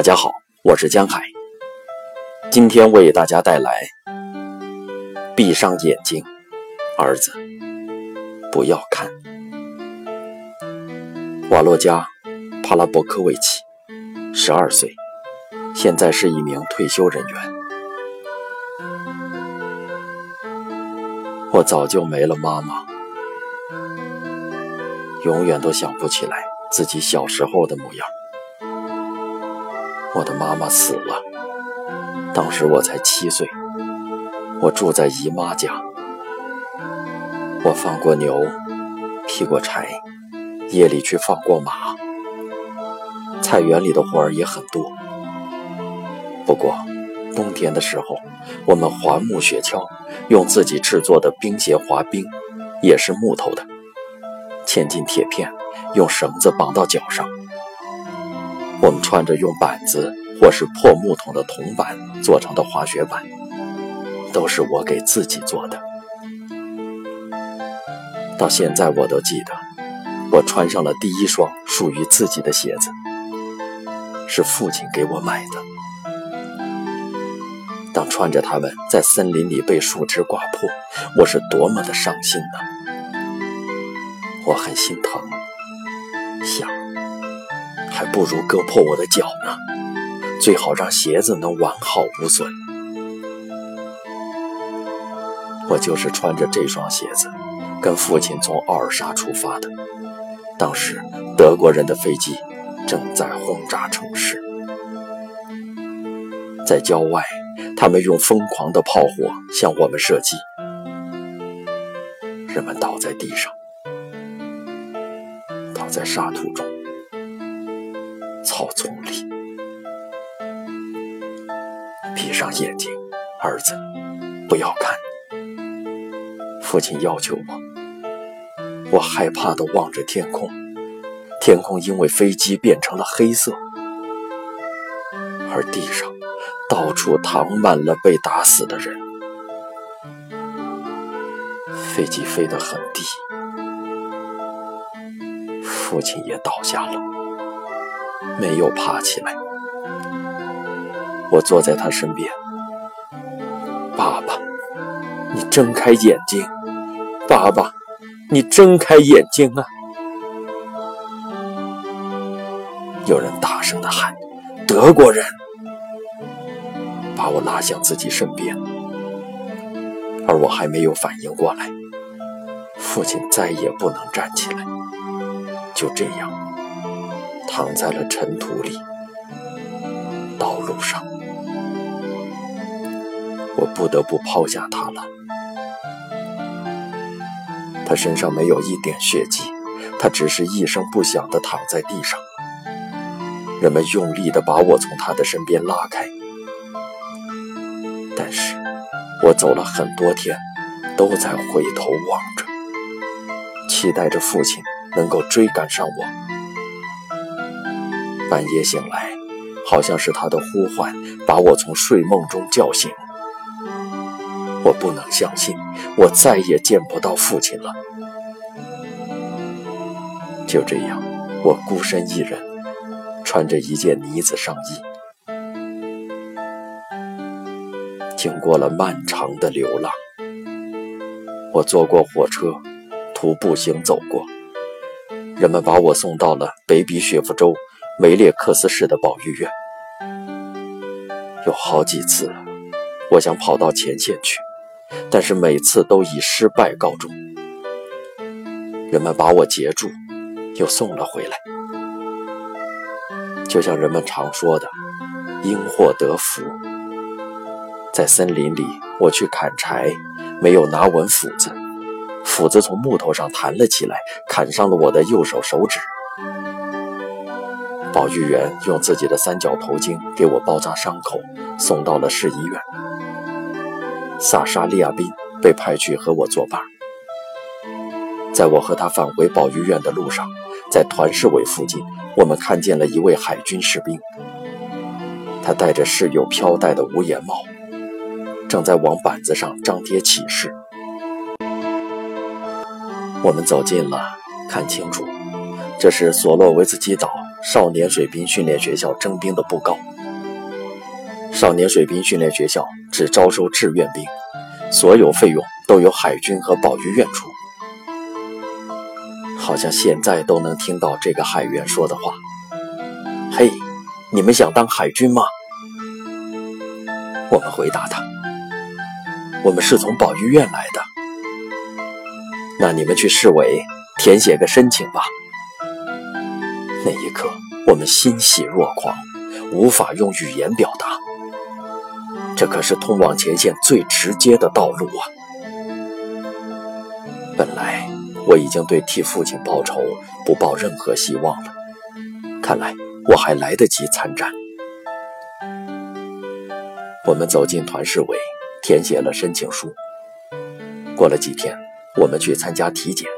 大家好，我是江海，今天为大家带来《闭上眼睛，儿子，不要看》。瓦洛加·帕拉博科维奇，十二岁，现在是一名退休人员。我早就没了妈妈，永远都想不起来自己小时候的模样。我的妈妈死了，当时我才七岁。我住在姨妈家，我放过牛，劈过柴，夜里去放过马。菜园里的活儿也很多。不过冬天的时候，我们环木雪橇，用自己制作的冰鞋滑冰，也是木头的，嵌进铁片，用绳子绑到脚上。我们穿着用板子或是破木桶的铜板做成的滑雪板，都是我给自己做的。到现在我都记得，我穿上了第一双属于自己的鞋子，是父亲给我买的。当穿着它们在森林里被树枝刮破，我是多么的伤心呢！我很心疼，想。还不如割破我的脚呢，最好让鞋子能完好无损。我就是穿着这双鞋子，跟父亲从奥尔沙出发的。当时德国人的飞机正在轰炸城市，在郊外，他们用疯狂的炮火向我们射击，人们倒在地上，倒在沙土中。草丛里，闭上眼睛，儿子，不要看。父亲要求我，我害怕的望着天空，天空因为飞机变成了黑色，而地上到处躺满了被打死的人。飞机飞得很低，父亲也倒下了。没有爬起来，我坐在他身边。爸爸，你睁开眼睛！爸爸，你睁开眼睛啊！有人大声的喊：“德国人！”把我拉向自己身边，而我还没有反应过来，父亲再也不能站起来。就这样。躺在了尘土里，道路上，我不得不抛下他了。他身上没有一点血迹，他只是一声不响地躺在地上。人们用力地把我从他的身边拉开，但是我走了很多天，都在回头望着，期待着父亲能够追赶上我。半夜醒来，好像是他的呼唤把我从睡梦中叫醒。我不能相信，我再也见不到父亲了。就这样，我孤身一人，穿着一件呢子上衣，经过了漫长的流浪。我坐过火车，徒步行走过，人们把我送到了北比雪夫州。梅列克斯市的保育院，有好几次，我想跑到前线去，但是每次都以失败告终。人们把我截住，又送了回来。就像人们常说的“因祸得福”。在森林里，我去砍柴，没有拿稳斧子，斧子从木头上弹了起来，砍伤了我的右手手指。保育员用自己的三角头巾给我包扎伤口，送到了市医院。萨沙利亚宾被派去和我作伴。在我和他返回保育院的路上，在团市委附近，我们看见了一位海军士兵。他戴着饰有飘带的无檐帽，正在往板子上张贴启事。我们走近了，看清楚，这是索洛维茨基岛。少年水兵训练学校征兵的布告，少年水兵训练学校只招收志愿兵，所有费用都由海军和保育院出。好像现在都能听到这个海员说的话：“嘿，你们想当海军吗？”我们回答他：“我们是从保育院来的。”那你们去市委填写个申请吧。那一刻，我们欣喜若狂，无法用语言表达。这可是通往前线最直接的道路啊！本来我已经对替父亲报仇不抱任何希望了，看来我还来得及参战。我们走进团市委，填写了申请书。过了几天。我们去参加体检，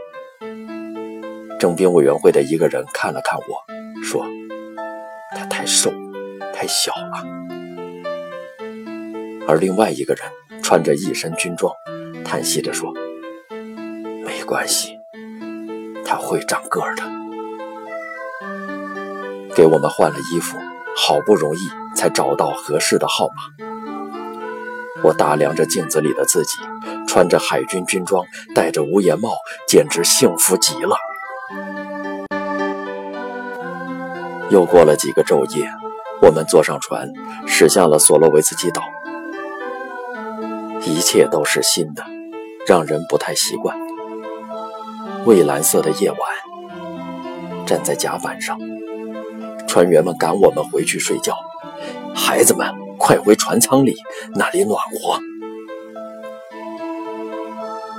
征兵委员会的一个人看了看我，说：“他太瘦，太小了。”而另外一个人穿着一身军装，叹息着说：“没关系，他会长个儿的。”给我们换了衣服，好不容易才找到合适的号码。我打量着镜子里的自己。穿着海军军装，戴着无檐帽，简直幸福极了。又过了几个昼夜，我们坐上船，驶向了索洛维茨基岛。一切都是新的，让人不太习惯。蔚蓝色的夜晚，站在甲板上，船员们赶我们回去睡觉。孩子们，快回船舱里，那里暖和。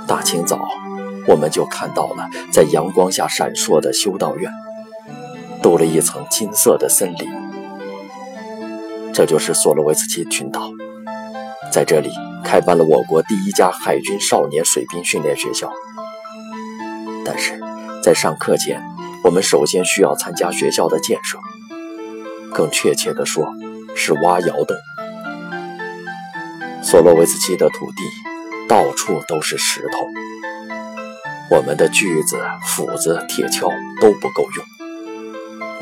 大清早，我们就看到了在阳光下闪烁的修道院，镀了一层金色的森林。这就是索洛维茨基群岛，在这里开办了我国第一家海军少年水兵训练学校。但是，在上课前，我们首先需要参加学校的建设，更确切地说，是挖窑洞。索洛维茨基的土地。到处都是石头，我们的锯子、斧子、铁锹都不够用。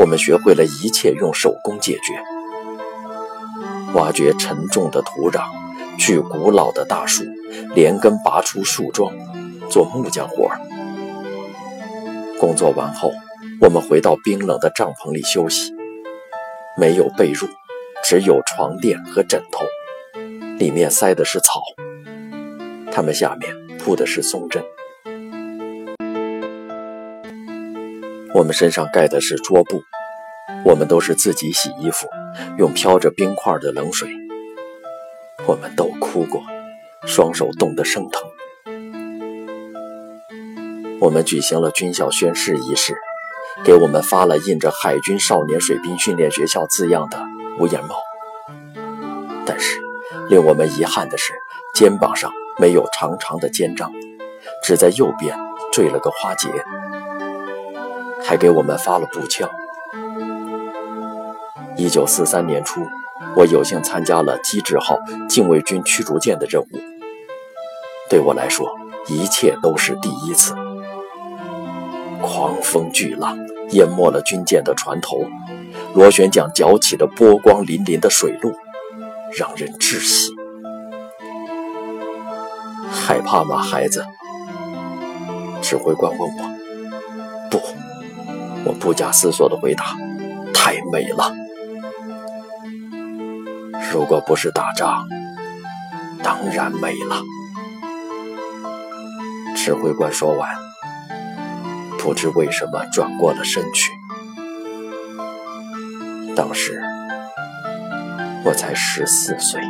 我们学会了一切用手工解决：挖掘沉重的土壤，锯古老的大树，连根拔出树桩，做木匠活儿。工作完后，我们回到冰冷的帐篷里休息，没有被褥，只有床垫和枕头，里面塞的是草。它们下面铺的是松针，我们身上盖的是桌布，我们都是自己洗衣服，用飘着冰块的冷水。我们都哭过，双手冻得生疼。我们举行了军校宣誓仪式，给我们发了印着“海军少年水兵训练学校”字样的无檐帽。但是，令我们遗憾的是，肩膀上。没有长长的肩章，只在右边缀了个花结，还给我们发了步枪。一九四三年初，我有幸参加了机智号禁卫军驱逐舰的任务。对我来说，一切都是第一次。狂风巨浪淹没了军舰的船头，螺旋桨搅起的波光粼粼的水路，让人窒息。害怕吗，孩子？指挥官问我。不，我不假思索地回答。太美了。如果不是打仗，当然美了。指挥官说完，不知为什么转过了身去。当时我才十四岁。